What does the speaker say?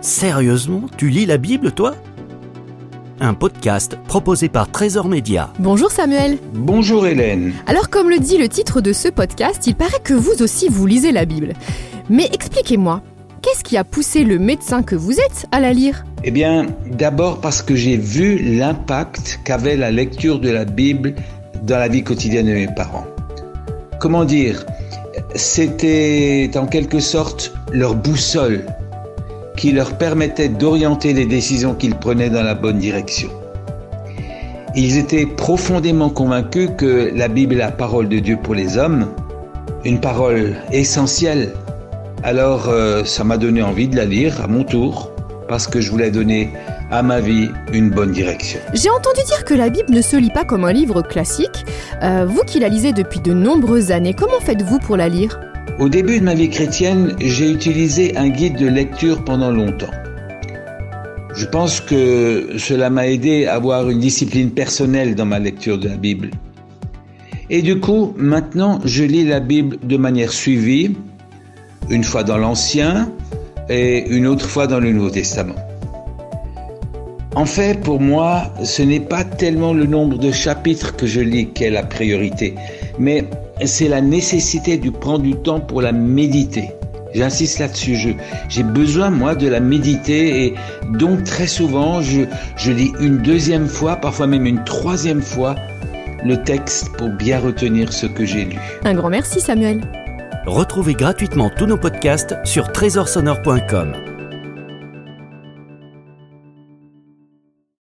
Sérieusement, tu lis la Bible, toi? Un podcast proposé par Trésor Média. Bonjour Samuel. Bonjour Hélène. Alors comme le dit le titre de ce podcast, il paraît que vous aussi vous lisez la Bible. Mais expliquez-moi, qu'est-ce qui a poussé le médecin que vous êtes à la lire? Eh bien, d'abord parce que j'ai vu l'impact qu'avait la lecture de la Bible dans la vie quotidienne de mes parents. Comment dire? C'était en quelque sorte leur boussole qui leur permettait d'orienter les décisions qu'ils prenaient dans la bonne direction. Ils étaient profondément convaincus que la Bible est la parole de Dieu pour les hommes, une parole essentielle. Alors euh, ça m'a donné envie de la lire à mon tour, parce que je voulais donner à ma vie une bonne direction. J'ai entendu dire que la Bible ne se lit pas comme un livre classique. Euh, vous qui la lisez depuis de nombreuses années, comment faites-vous pour la lire? Au début de ma vie chrétienne, j'ai utilisé un guide de lecture pendant longtemps. Je pense que cela m'a aidé à avoir une discipline personnelle dans ma lecture de la Bible. Et du coup, maintenant, je lis la Bible de manière suivie, une fois dans l'Ancien et une autre fois dans le Nouveau Testament. En fait, pour moi, ce n'est pas tellement le nombre de chapitres que je lis qui est la priorité, mais c'est la nécessité de prendre du temps pour la méditer. J'insiste là-dessus. J'ai besoin, moi, de la méditer et donc très souvent, je, je lis une deuxième fois, parfois même une troisième fois, le texte pour bien retenir ce que j'ai lu. Un grand merci, Samuel. Retrouvez gratuitement tous nos podcasts sur trésorsonore.com.